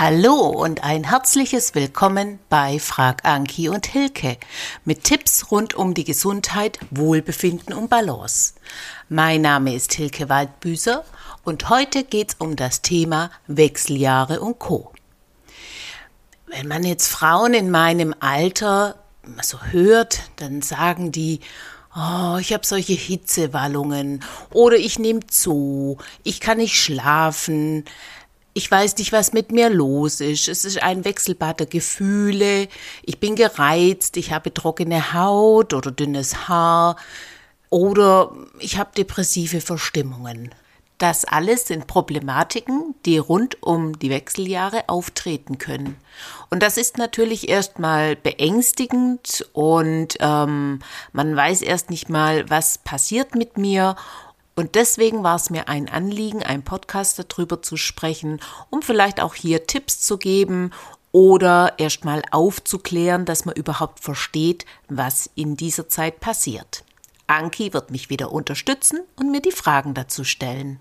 Hallo und ein herzliches Willkommen bei Frag Anki und Hilke mit Tipps rund um die Gesundheit, Wohlbefinden und Balance. Mein Name ist Hilke Waldbüßer und heute geht es um das Thema Wechseljahre und Co. Wenn man jetzt Frauen in meinem Alter so hört, dann sagen die, Oh, ich habe solche Hitzewallungen oder ich nehme zu, ich kann nicht schlafen, ich weiß nicht, was mit mir los ist. Es ist ein Wechselbad der Gefühle. Ich bin gereizt, ich habe trockene Haut oder dünnes Haar oder ich habe depressive Verstimmungen. Das alles sind Problematiken, die rund um die Wechseljahre auftreten können. Und das ist natürlich erstmal beängstigend und ähm, man weiß erst nicht mal, was passiert mit mir und deswegen war es mir ein Anliegen, einen Podcast darüber zu sprechen, um vielleicht auch hier Tipps zu geben oder erstmal aufzuklären, dass man überhaupt versteht, was in dieser Zeit passiert. Anki wird mich wieder unterstützen und mir die Fragen dazu stellen.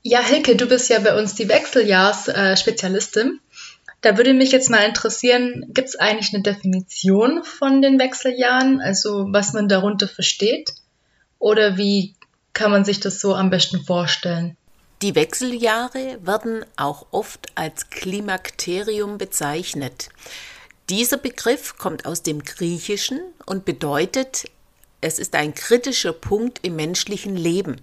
Ja, Hilke, du bist ja bei uns die Wechseljahrs-Spezialistin. Da würde mich jetzt mal interessieren, gibt es eigentlich eine Definition von den Wechseljahren, also was man darunter versteht? Oder wie kann man sich das so am besten vorstellen? Die Wechseljahre werden auch oft als Klimakterium bezeichnet. Dieser Begriff kommt aus dem Griechischen und bedeutet, es ist ein kritischer Punkt im menschlichen Leben.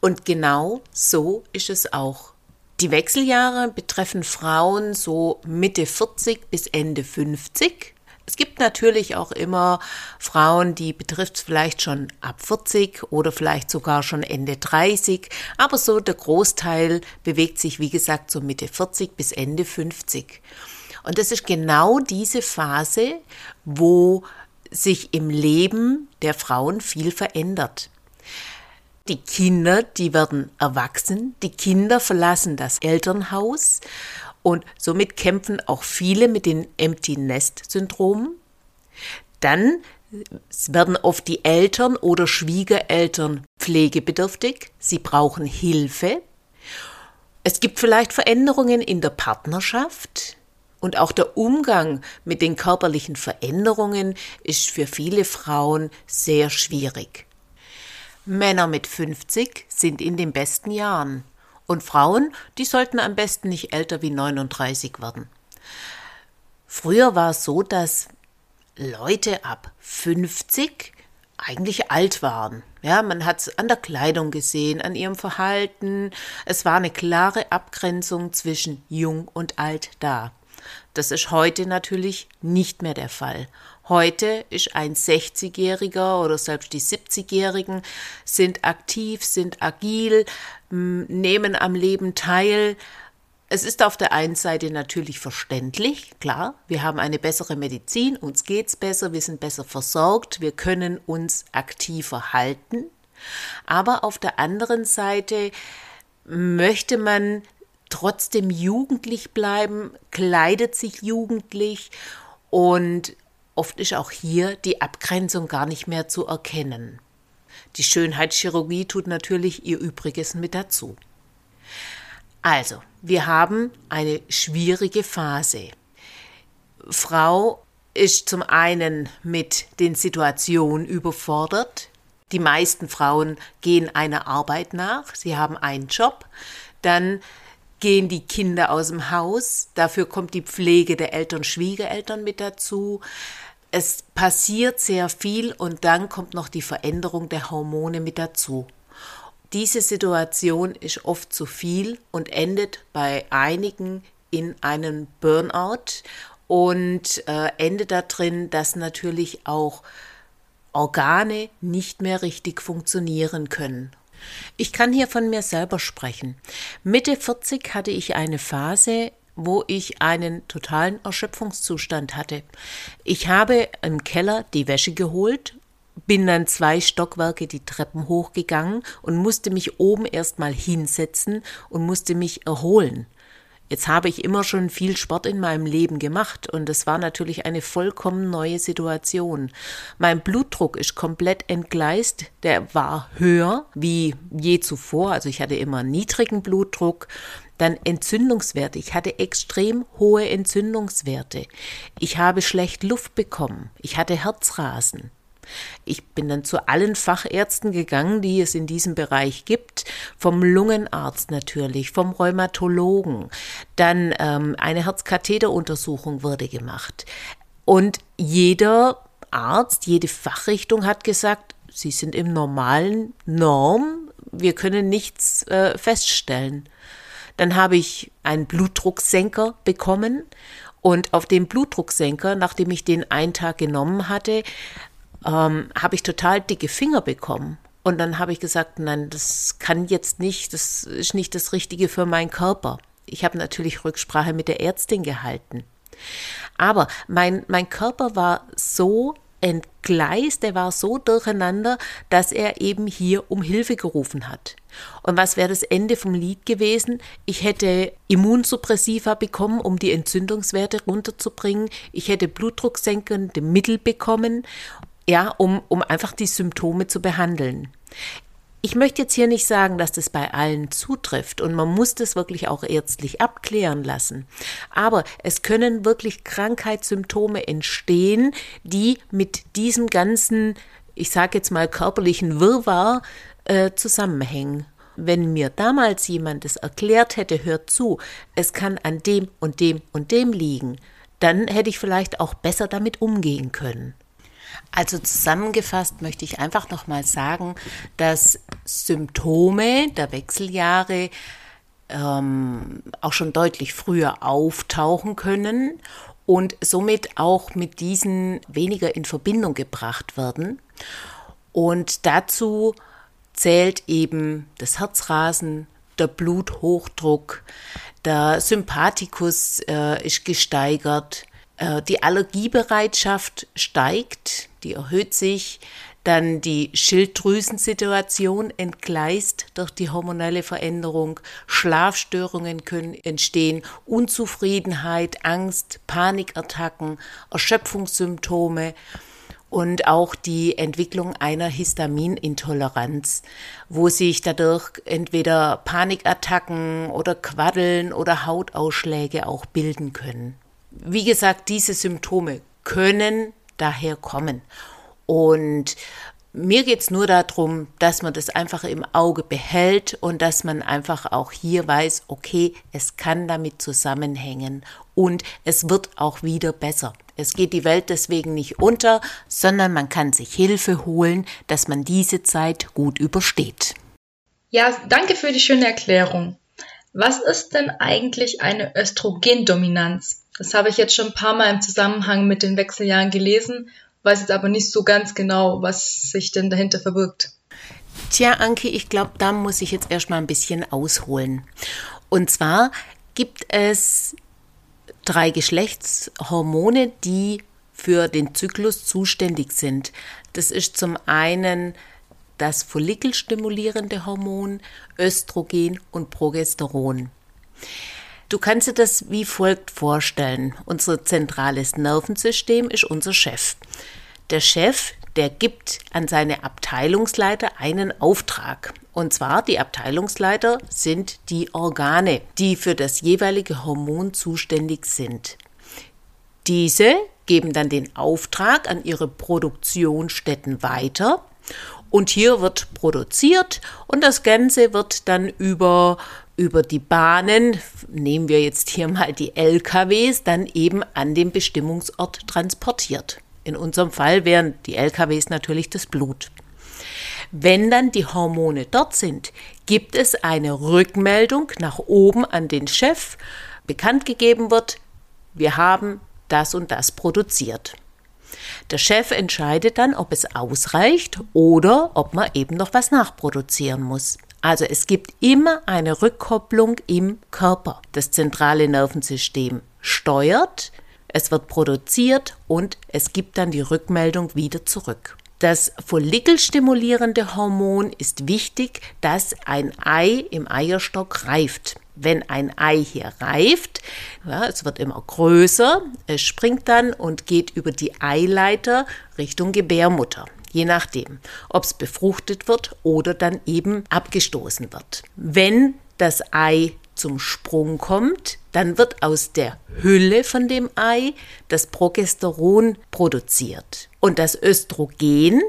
Und genau so ist es auch. Die Wechseljahre betreffen Frauen so Mitte 40 bis Ende 50 es gibt natürlich auch immer Frauen, die betrifft es vielleicht schon ab 40 oder vielleicht sogar schon Ende 30, aber so der Großteil bewegt sich, wie gesagt, so Mitte 40 bis Ende 50. Und das ist genau diese Phase, wo sich im Leben der Frauen viel verändert. Die Kinder, die werden erwachsen, die Kinder verlassen das Elternhaus und somit kämpfen auch viele mit dem Empty Nest Syndrom. Dann werden oft die Eltern oder Schwiegereltern pflegebedürftig. Sie brauchen Hilfe. Es gibt vielleicht Veränderungen in der Partnerschaft. Und auch der Umgang mit den körperlichen Veränderungen ist für viele Frauen sehr schwierig. Männer mit 50 sind in den besten Jahren. Und Frauen, die sollten am besten nicht älter wie 39 werden. Früher war es so, dass Leute ab 50 eigentlich alt waren. Ja, man hat es an der Kleidung gesehen, an ihrem Verhalten. Es war eine klare Abgrenzung zwischen jung und alt da. Das ist heute natürlich nicht mehr der Fall. Heute ist ein 60-Jähriger oder selbst die 70-Jährigen sind aktiv, sind agil, nehmen am Leben teil. Es ist auf der einen Seite natürlich verständlich, klar, wir haben eine bessere Medizin, uns geht's besser, wir sind besser versorgt, wir können uns aktiver halten. Aber auf der anderen Seite möchte man trotzdem jugendlich bleiben, kleidet sich jugendlich und Oft ist auch hier die Abgrenzung gar nicht mehr zu erkennen. Die Schönheitschirurgie tut natürlich ihr Übriges mit dazu. Also, wir haben eine schwierige Phase. Frau ist zum einen mit den Situationen überfordert. Die meisten Frauen gehen einer Arbeit nach, sie haben einen Job, dann gehen die Kinder aus dem Haus, dafür kommt die Pflege der Eltern, Schwiegereltern mit dazu, es passiert sehr viel und dann kommt noch die Veränderung der Hormone mit dazu. Diese Situation ist oft zu viel und endet bei einigen in einem Burnout und äh, endet darin, dass natürlich auch Organe nicht mehr richtig funktionieren können. Ich kann hier von mir selber sprechen. Mitte 40 hatte ich eine Phase, wo ich einen totalen Erschöpfungszustand hatte. Ich habe im Keller die Wäsche geholt, bin dann zwei Stockwerke die Treppen hochgegangen und musste mich oben erstmal hinsetzen und musste mich erholen. Jetzt habe ich immer schon viel Sport in meinem Leben gemacht und es war natürlich eine vollkommen neue Situation. Mein Blutdruck ist komplett entgleist, der war höher wie je zuvor, also ich hatte immer niedrigen Blutdruck, Dann Entzündungswerte. Ich hatte extrem hohe Entzündungswerte. Ich habe schlecht Luft bekommen. Ich hatte Herzrasen. Ich bin dann zu allen Fachärzten gegangen, die es in diesem Bereich gibt, vom Lungenarzt natürlich, vom Rheumatologen. Dann ähm, eine Herzkatheteruntersuchung wurde gemacht. Und jeder Arzt, jede Fachrichtung hat gesagt, Sie sind im normalen Norm, wir können nichts äh, feststellen. Dann habe ich einen Blutdrucksenker bekommen und auf dem Blutdrucksenker, nachdem ich den einen Tag genommen hatte, ähm, habe ich total dicke Finger bekommen. Und dann habe ich gesagt, nein, das kann jetzt nicht, das ist nicht das Richtige für meinen Körper. Ich habe natürlich Rücksprache mit der Ärztin gehalten. Aber mein, mein Körper war so entgleist, der war so durcheinander, dass er eben hier um Hilfe gerufen hat. Und was wäre das Ende vom Lied gewesen? Ich hätte Immunsuppressiva bekommen, um die Entzündungswerte runterzubringen. Ich hätte blutdrucksenkende Mittel bekommen ja, um, um einfach die Symptome zu behandeln. Ich möchte jetzt hier nicht sagen, dass das bei allen zutrifft und man muss das wirklich auch ärztlich abklären lassen. Aber es können wirklich Krankheitssymptome entstehen, die mit diesem ganzen, ich sage jetzt mal körperlichen Wirrwarr äh, zusammenhängen. Wenn mir damals jemand es erklärt hätte, hört zu, es kann an dem und dem und dem liegen, dann hätte ich vielleicht auch besser damit umgehen können. Also zusammengefasst möchte ich einfach nochmal sagen, dass Symptome der Wechseljahre ähm, auch schon deutlich früher auftauchen können und somit auch mit diesen weniger in Verbindung gebracht werden. Und dazu zählt eben das Herzrasen, der Bluthochdruck, der Sympathikus äh, ist gesteigert, die Allergiebereitschaft steigt, die erhöht sich, dann die Schilddrüsensituation entgleist durch die hormonelle Veränderung, Schlafstörungen können entstehen, Unzufriedenheit, Angst, Panikattacken, Erschöpfungssymptome und auch die Entwicklung einer Histaminintoleranz, wo sich dadurch entweder Panikattacken oder Quaddeln oder Hautausschläge auch bilden können. Wie gesagt, diese Symptome können daher kommen. Und mir geht es nur darum, dass man das einfach im Auge behält und dass man einfach auch hier weiß, okay, es kann damit zusammenhängen und es wird auch wieder besser. Es geht die Welt deswegen nicht unter, sondern man kann sich Hilfe holen, dass man diese Zeit gut übersteht. Ja, danke für die schöne Erklärung. Was ist denn eigentlich eine Östrogendominanz? Das habe ich jetzt schon ein paar Mal im Zusammenhang mit den Wechseljahren gelesen, weiß jetzt aber nicht so ganz genau, was sich denn dahinter verbirgt. Tja, Anke, ich glaube, da muss ich jetzt erstmal ein bisschen ausholen. Und zwar gibt es drei Geschlechtshormone, die für den Zyklus zuständig sind. Das ist zum einen das follikelstimulierende Hormon, Östrogen und Progesteron. Du kannst dir das wie folgt vorstellen. Unser zentrales Nervensystem ist unser Chef. Der Chef, der gibt an seine Abteilungsleiter einen Auftrag. Und zwar die Abteilungsleiter sind die Organe, die für das jeweilige Hormon zuständig sind. Diese geben dann den Auftrag an ihre Produktionsstätten weiter und hier wird produziert und das Ganze wird dann über über die Bahnen, nehmen wir jetzt hier mal die LKWs, dann eben an den Bestimmungsort transportiert. In unserem Fall wären die LKWs natürlich das Blut. Wenn dann die Hormone dort sind, gibt es eine Rückmeldung nach oben an den Chef, bekannt gegeben wird, wir haben das und das produziert. Der Chef entscheidet dann, ob es ausreicht oder ob man eben noch was nachproduzieren muss. Also es gibt immer eine Rückkopplung im Körper. Das zentrale Nervensystem steuert, es wird produziert und es gibt dann die Rückmeldung wieder zurück. Das follikelstimulierende Hormon ist wichtig, dass ein Ei im Eierstock reift. Wenn ein Ei hier reift, ja, es wird immer größer, es springt dann und geht über die Eileiter Richtung Gebärmutter je nachdem, ob es befruchtet wird oder dann eben abgestoßen wird. Wenn das Ei zum Sprung kommt, dann wird aus der Hülle von dem Ei das Progesteron produziert. Und das Östrogen,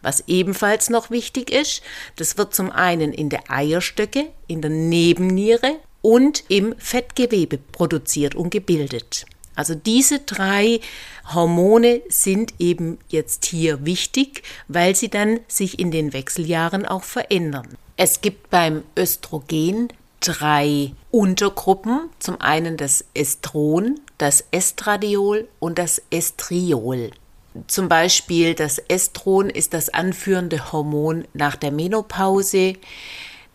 was ebenfalls noch wichtig ist, das wird zum einen in der Eierstöcke, in der Nebenniere und im Fettgewebe produziert und gebildet. Also diese drei Hormone sind eben jetzt hier wichtig, weil sie dann sich in den Wechseljahren auch verändern. Es gibt beim Östrogen drei Untergruppen. Zum einen das Estron, das Estradiol und das Estriol. Zum Beispiel das Estron ist das anführende Hormon nach der Menopause.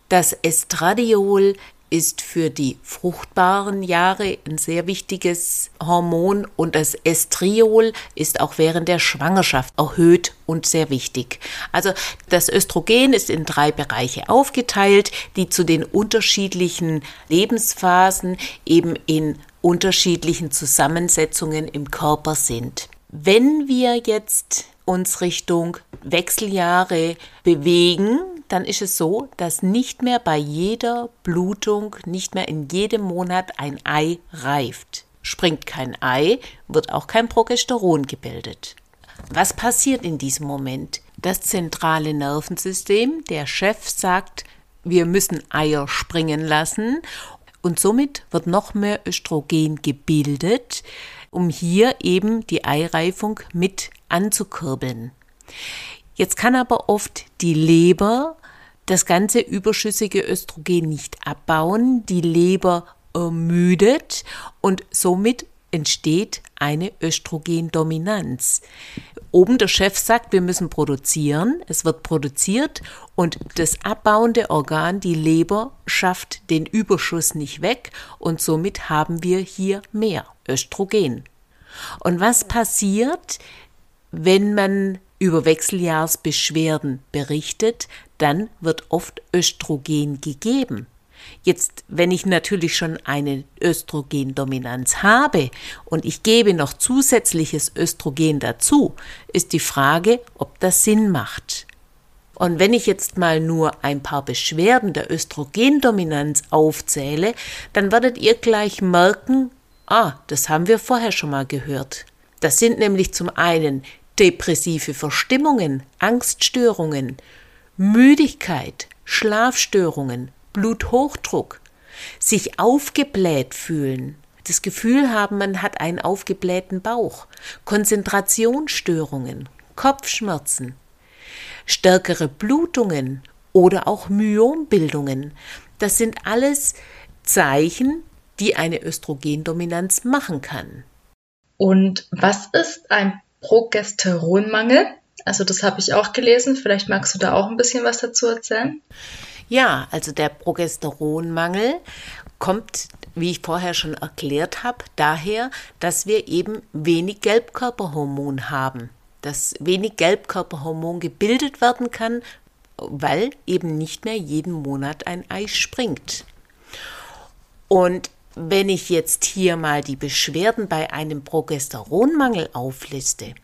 Das Estradiol ist für die fruchtbaren Jahre ein sehr wichtiges Hormon und das Estriol ist auch während der Schwangerschaft erhöht und sehr wichtig. Also das Östrogen ist in drei Bereiche aufgeteilt, die zu den unterschiedlichen Lebensphasen eben in unterschiedlichen Zusammensetzungen im Körper sind. Wenn wir jetzt uns Richtung Wechseljahre bewegen, dann ist es so, dass nicht mehr bei jeder Blutung, nicht mehr in jedem Monat ein Ei reift. Springt kein Ei, wird auch kein Progesteron gebildet. Was passiert in diesem Moment? Das zentrale Nervensystem, der Chef sagt, wir müssen Eier springen lassen und somit wird noch mehr Östrogen gebildet, um hier eben die Eireifung mit anzukurbeln. Jetzt kann aber oft die Leber das ganze überschüssige Östrogen nicht abbauen, die Leber ermüdet und somit entsteht eine Östrogendominanz. Oben der Chef sagt, wir müssen produzieren, es wird produziert und das abbauende Organ, die Leber, schafft den Überschuss nicht weg und somit haben wir hier mehr Östrogen. Und was passiert, wenn man über Wechseljahrsbeschwerden berichtet, dann wird oft Östrogen gegeben. Jetzt, wenn ich natürlich schon eine Östrogendominanz habe und ich gebe noch zusätzliches Östrogen dazu, ist die Frage, ob das Sinn macht. Und wenn ich jetzt mal nur ein paar Beschwerden der Östrogendominanz aufzähle, dann werdet ihr gleich merken, ah, das haben wir vorher schon mal gehört. Das sind nämlich zum einen depressive Verstimmungen, Angststörungen, Müdigkeit, Schlafstörungen, Bluthochdruck, sich aufgebläht fühlen, das Gefühl haben, man hat einen aufgeblähten Bauch, Konzentrationsstörungen, Kopfschmerzen, stärkere Blutungen oder auch Myombildungen. Das sind alles Zeichen, die eine Östrogendominanz machen kann. Und was ist ein Progesteronmangel. Also das habe ich auch gelesen. Vielleicht magst du da auch ein bisschen was dazu erzählen. Ja, also der Progesteronmangel kommt, wie ich vorher schon erklärt habe, daher, dass wir eben wenig Gelbkörperhormon haben. Dass wenig Gelbkörperhormon gebildet werden kann, weil eben nicht mehr jeden Monat ein Ei springt. Und wenn ich jetzt hier mal die Beschwerden bei einem Progesteronmangel aufliste,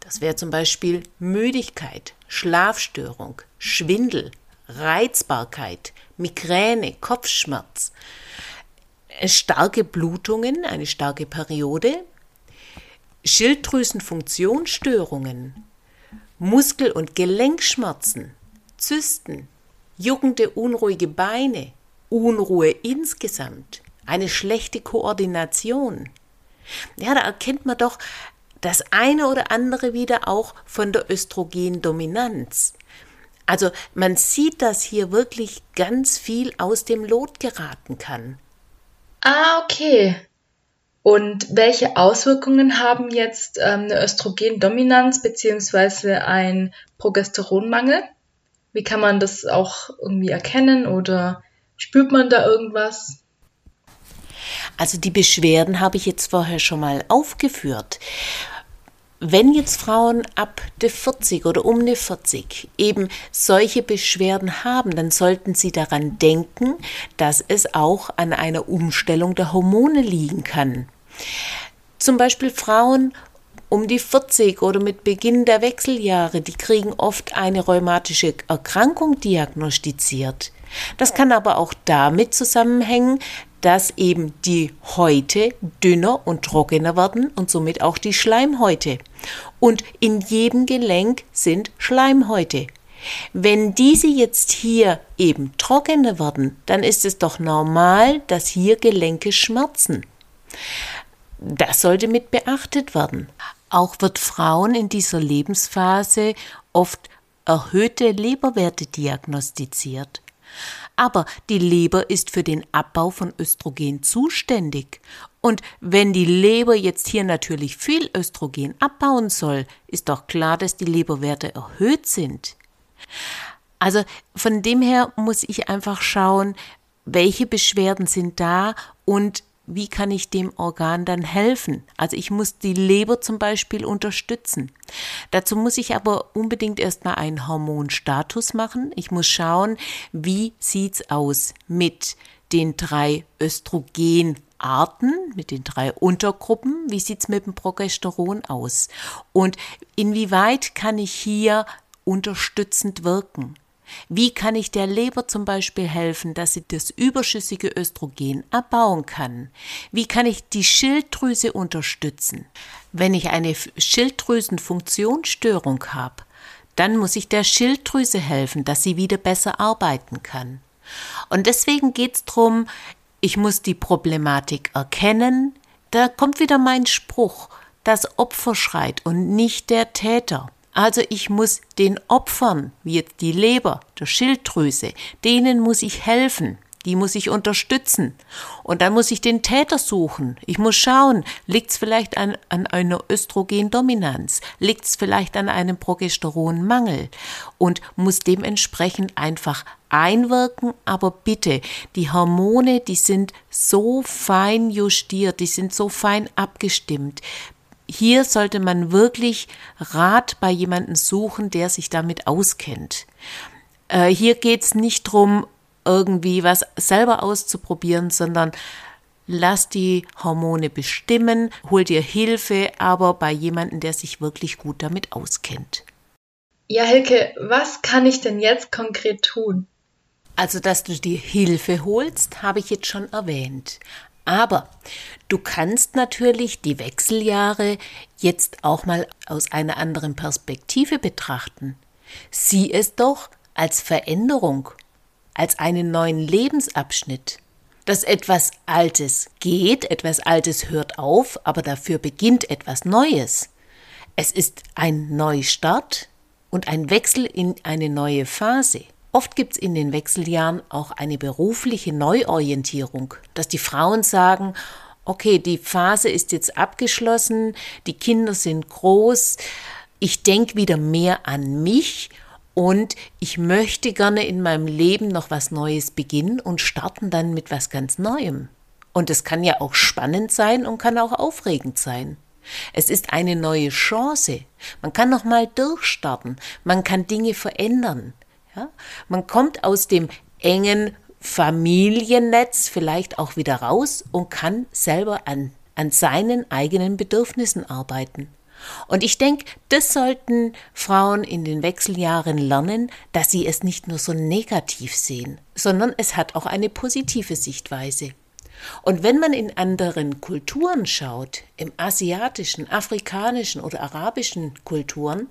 das wäre zum Beispiel Müdigkeit, Schlafstörung, Schwindel, Reizbarkeit, Migräne, Kopfschmerz, äh, starke Blutungen, eine starke Periode, Schilddrüsenfunktionsstörungen, Muskel- und Gelenkschmerzen, Zysten, juckende, unruhige Beine, Unruhe insgesamt, eine schlechte Koordination. Ja, da erkennt man doch das eine oder andere wieder auch von der Östrogendominanz. Also man sieht, dass hier wirklich ganz viel aus dem Lot geraten kann. Ah, okay. Und welche Auswirkungen haben jetzt ähm, eine Östrogendominanz bzw. ein Progesteronmangel? Wie kann man das auch irgendwie erkennen oder spürt man da irgendwas? Also die Beschwerden habe ich jetzt vorher schon mal aufgeführt. Wenn jetzt Frauen ab der 40 oder um die 40 eben solche Beschwerden haben, dann sollten sie daran denken, dass es auch an einer Umstellung der Hormone liegen kann. Zum Beispiel Frauen um die 40 oder mit Beginn der Wechseljahre, die kriegen oft eine rheumatische Erkrankung diagnostiziert. Das kann aber auch damit zusammenhängen, dass eben die Häute dünner und trockener werden und somit auch die Schleimhäute. Und in jedem Gelenk sind Schleimhäute. Wenn diese jetzt hier eben trockener werden, dann ist es doch normal, dass hier Gelenke schmerzen. Das sollte mit beachtet werden. Auch wird Frauen in dieser Lebensphase oft erhöhte Leberwerte diagnostiziert. Aber die Leber ist für den Abbau von Östrogen zuständig. Und wenn die Leber jetzt hier natürlich viel Östrogen abbauen soll, ist doch klar, dass die Leberwerte erhöht sind. Also von dem her muss ich einfach schauen, welche Beschwerden sind da und wie kann ich dem Organ dann helfen? Also ich muss die Leber zum Beispiel unterstützen. Dazu muss ich aber unbedingt erstmal einen Hormonstatus machen. Ich muss schauen, wie sieht's aus mit den drei Östrogenarten, mit den drei Untergruppen, wie sieht's mit dem Progesteron aus? Und inwieweit kann ich hier unterstützend wirken? Wie kann ich der Leber zum Beispiel helfen, dass sie das überschüssige Östrogen abbauen kann? Wie kann ich die Schilddrüse unterstützen? Wenn ich eine Schilddrüsenfunktionsstörung habe, dann muss ich der Schilddrüse helfen, dass sie wieder besser arbeiten kann. Und deswegen geht es darum, ich muss die Problematik erkennen. Da kommt wieder mein Spruch, das Opfer schreit und nicht der Täter. Also ich muss den Opfern, wie jetzt die Leber, der Schilddrüse, denen muss ich helfen. Die muss ich unterstützen. Und dann muss ich den Täter suchen. Ich muss schauen, liegt es vielleicht an, an einer Östrogendominanz? Liegt es vielleicht an einem Progesteronmangel? Und muss dementsprechend einfach einwirken. Aber bitte, die Hormone, die sind so fein justiert, die sind so fein abgestimmt hier sollte man wirklich Rat bei jemandem suchen, der sich damit auskennt. Äh, hier geht es nicht darum, irgendwie was selber auszuprobieren, sondern lass die Hormone bestimmen, hol dir Hilfe, aber bei jemandem, der sich wirklich gut damit auskennt. Ja, Hilke, was kann ich denn jetzt konkret tun? Also, dass du dir Hilfe holst, habe ich jetzt schon erwähnt. Aber du kannst natürlich die Wechseljahre jetzt auch mal aus einer anderen Perspektive betrachten. Sieh es doch als Veränderung, als einen neuen Lebensabschnitt. Dass etwas Altes geht, etwas Altes hört auf, aber dafür beginnt etwas Neues. Es ist ein Neustart und ein Wechsel in eine neue Phase. Oft gibt es in den Wechseljahren auch eine berufliche Neuorientierung, dass die Frauen sagen, okay, die Phase ist jetzt abgeschlossen, die Kinder sind groß, ich denke wieder mehr an mich und ich möchte gerne in meinem Leben noch was Neues beginnen und starten dann mit was ganz Neuem. Und es kann ja auch spannend sein und kann auch aufregend sein. Es ist eine neue Chance. Man kann noch mal durchstarten. Man kann Dinge verändern. Ja? Man kommt aus dem engen Familiennetz vielleicht auch wieder raus und kann selber an, an seinen eigenen Bedürfnissen arbeiten. Und ich denke, das sollten Frauen in den Wechseljahren lernen, dass sie es nicht nur so negativ sehen, sondern es hat auch eine positive Sichtweise. Und wenn man in anderen Kulturen schaut, im asiatischen, afrikanischen oder arabischen Kulturen,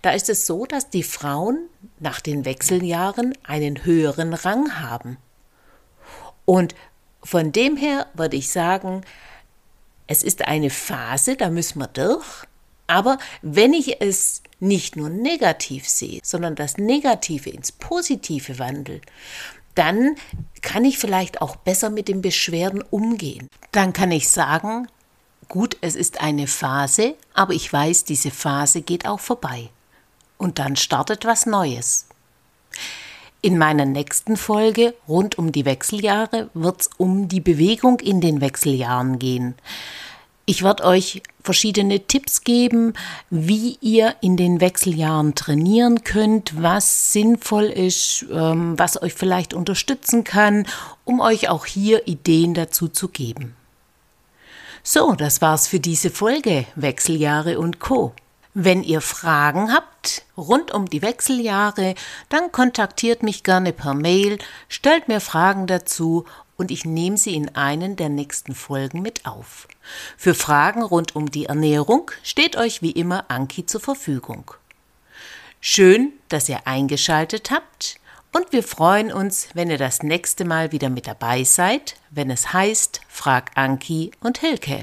da ist es so, dass die Frauen nach den Wechseljahren einen höheren Rang haben. Und von dem her würde ich sagen, es ist eine Phase, da müssen wir durch. Aber wenn ich es nicht nur negativ sehe, sondern das Negative ins Positive wandle, dann kann ich vielleicht auch besser mit den Beschwerden umgehen. Dann kann ich sagen, gut, es ist eine Phase, aber ich weiß, diese Phase geht auch vorbei. Und dann startet was Neues. In meiner nächsten Folge rund um die Wechseljahre wird es um die Bewegung in den Wechseljahren gehen. Ich werde euch verschiedene Tipps geben, wie ihr in den Wechseljahren trainieren könnt, was sinnvoll ist, ähm, was euch vielleicht unterstützen kann, um euch auch hier Ideen dazu zu geben. So, das war's für diese Folge Wechseljahre und Co. Wenn ihr Fragen habt rund um die Wechseljahre, dann kontaktiert mich gerne per Mail, stellt mir Fragen dazu und ich nehme sie in einen der nächsten Folgen mit auf. Für Fragen rund um die Ernährung steht euch wie immer Anki zur Verfügung. Schön, dass ihr eingeschaltet habt und wir freuen uns, wenn ihr das nächste Mal wieder mit dabei seid, wenn es heißt Frag Anki und Hilke.